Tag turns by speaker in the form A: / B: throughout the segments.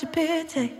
A: such a pity.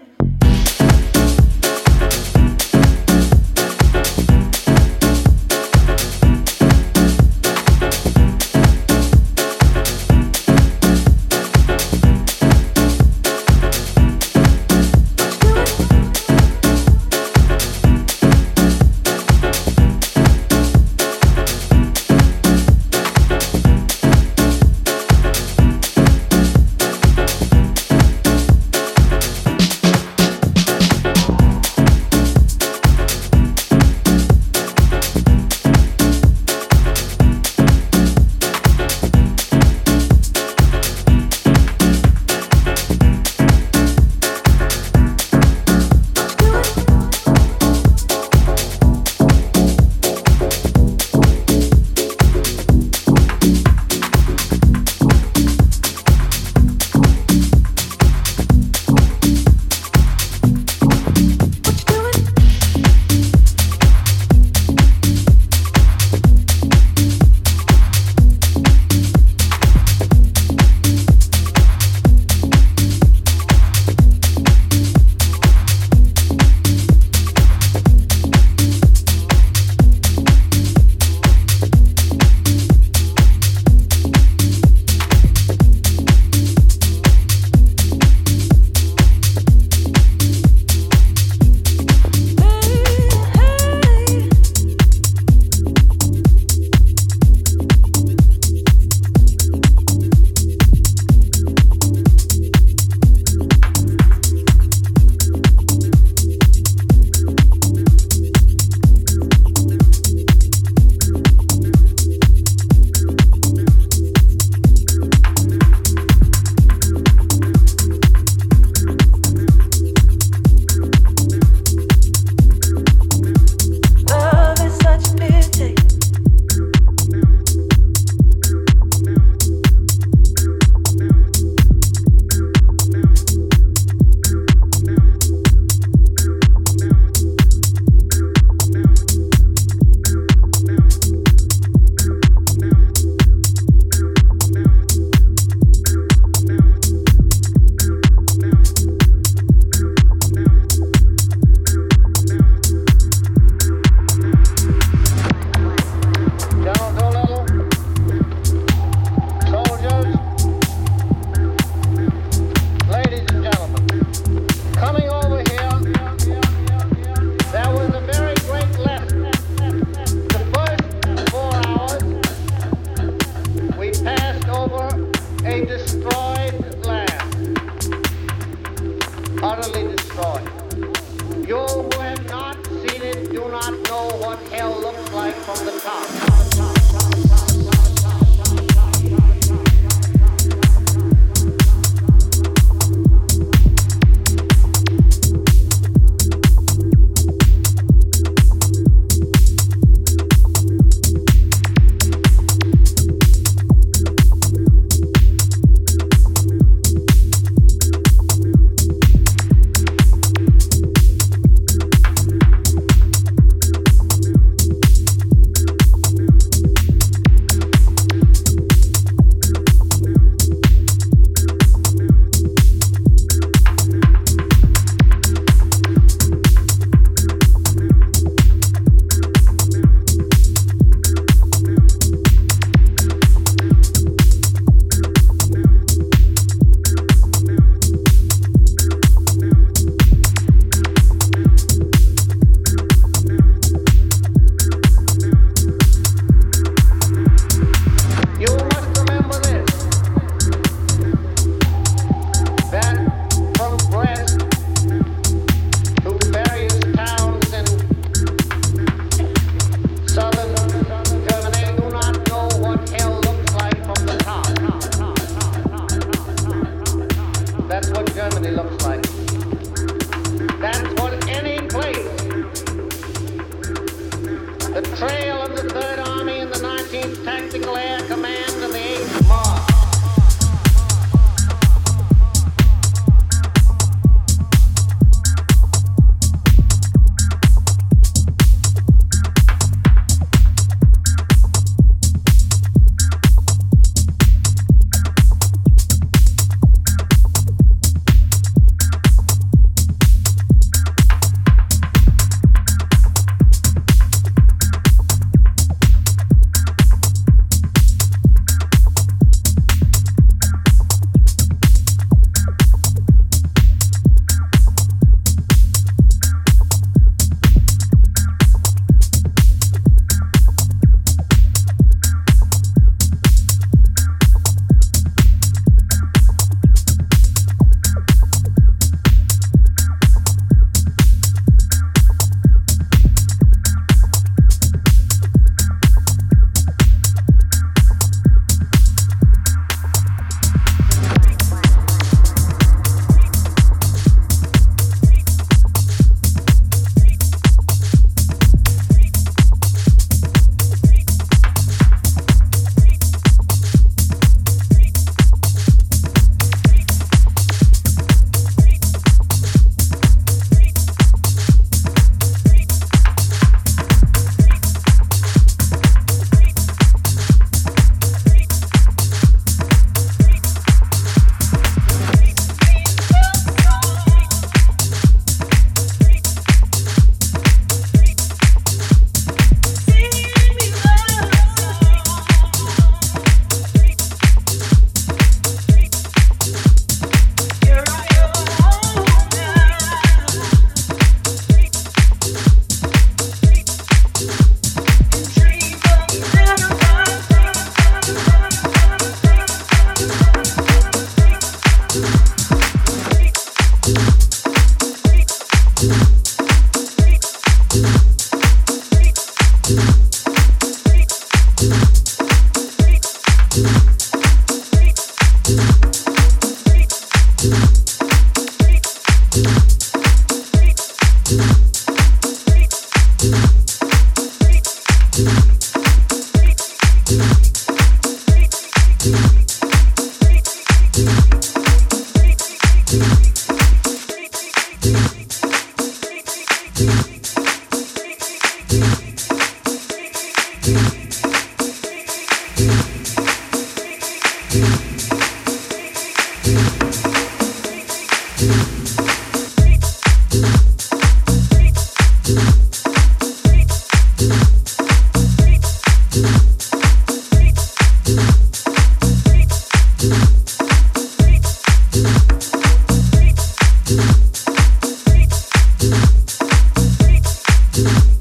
A: Thank you.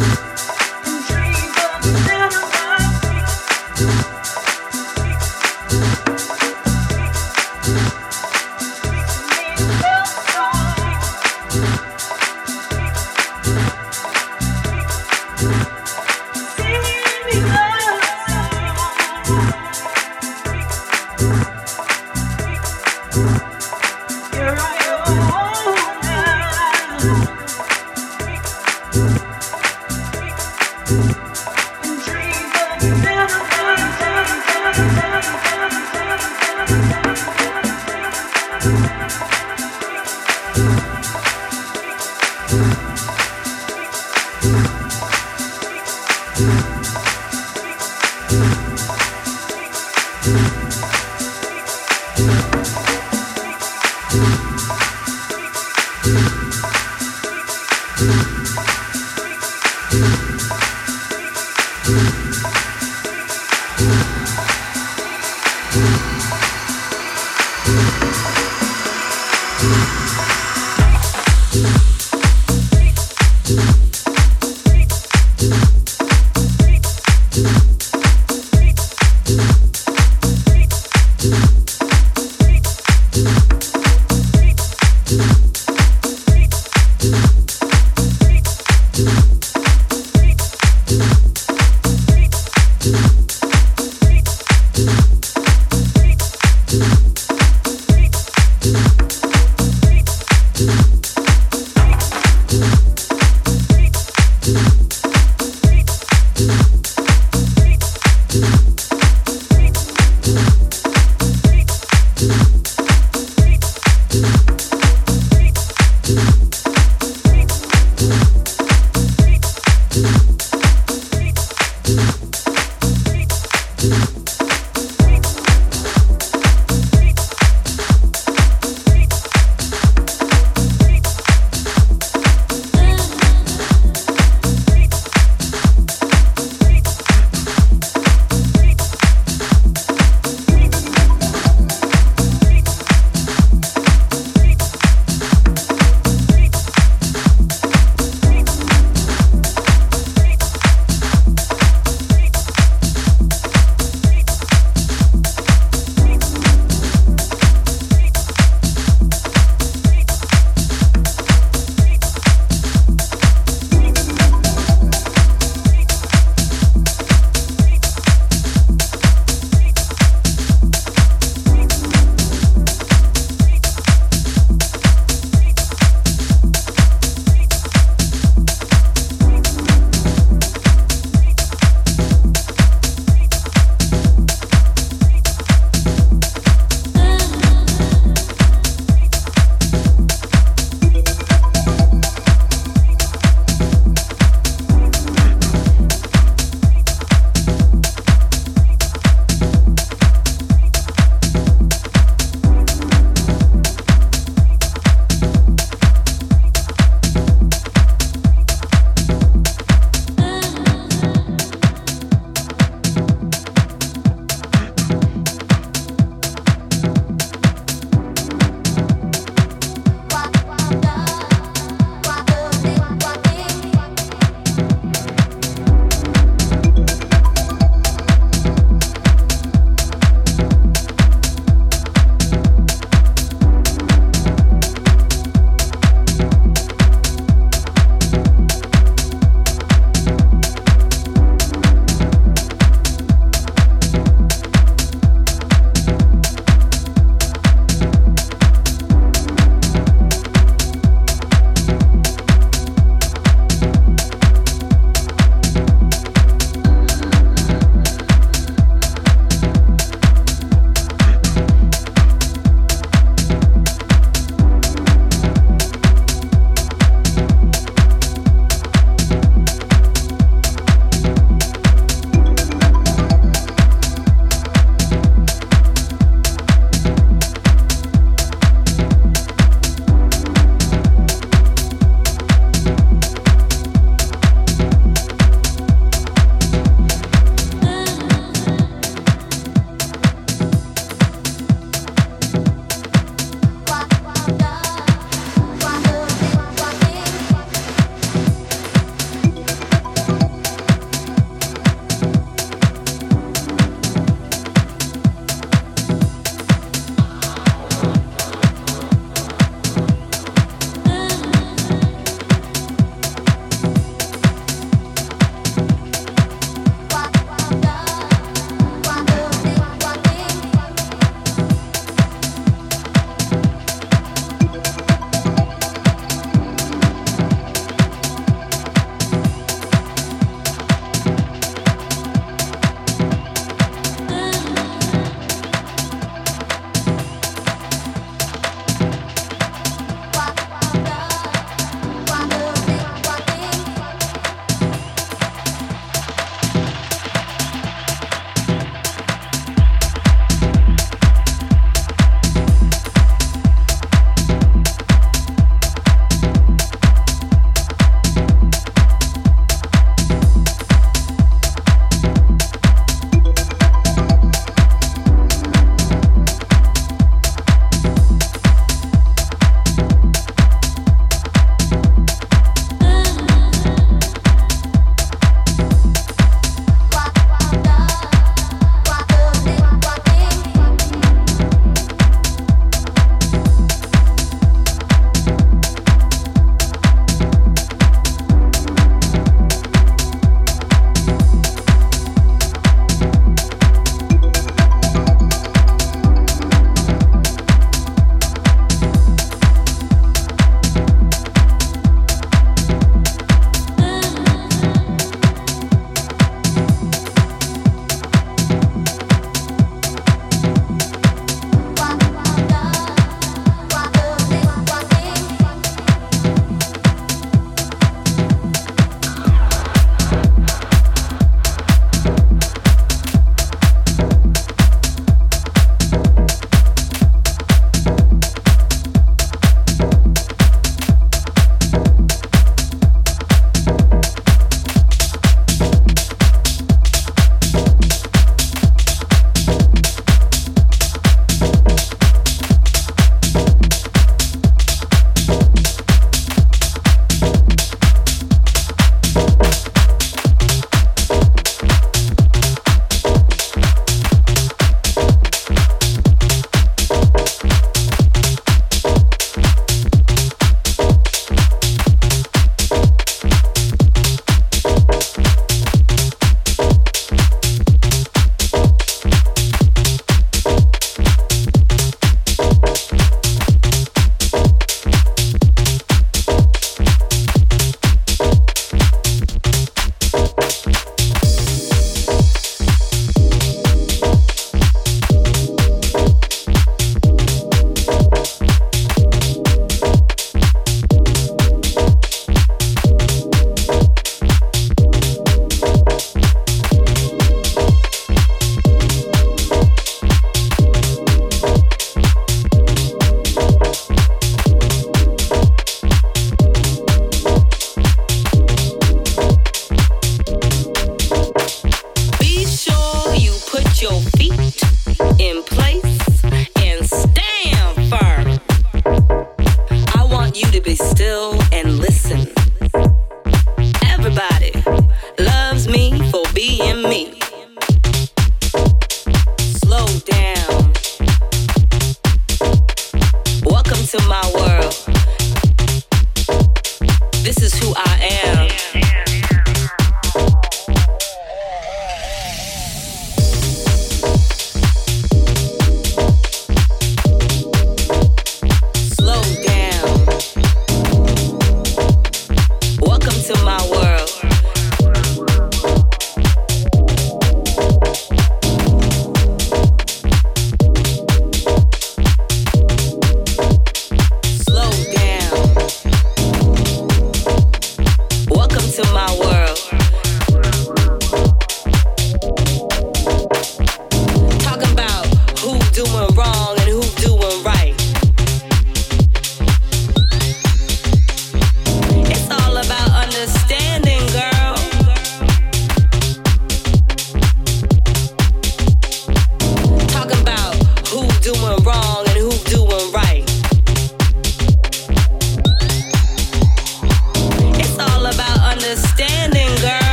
A: Thank you.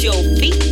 A: 酒杯。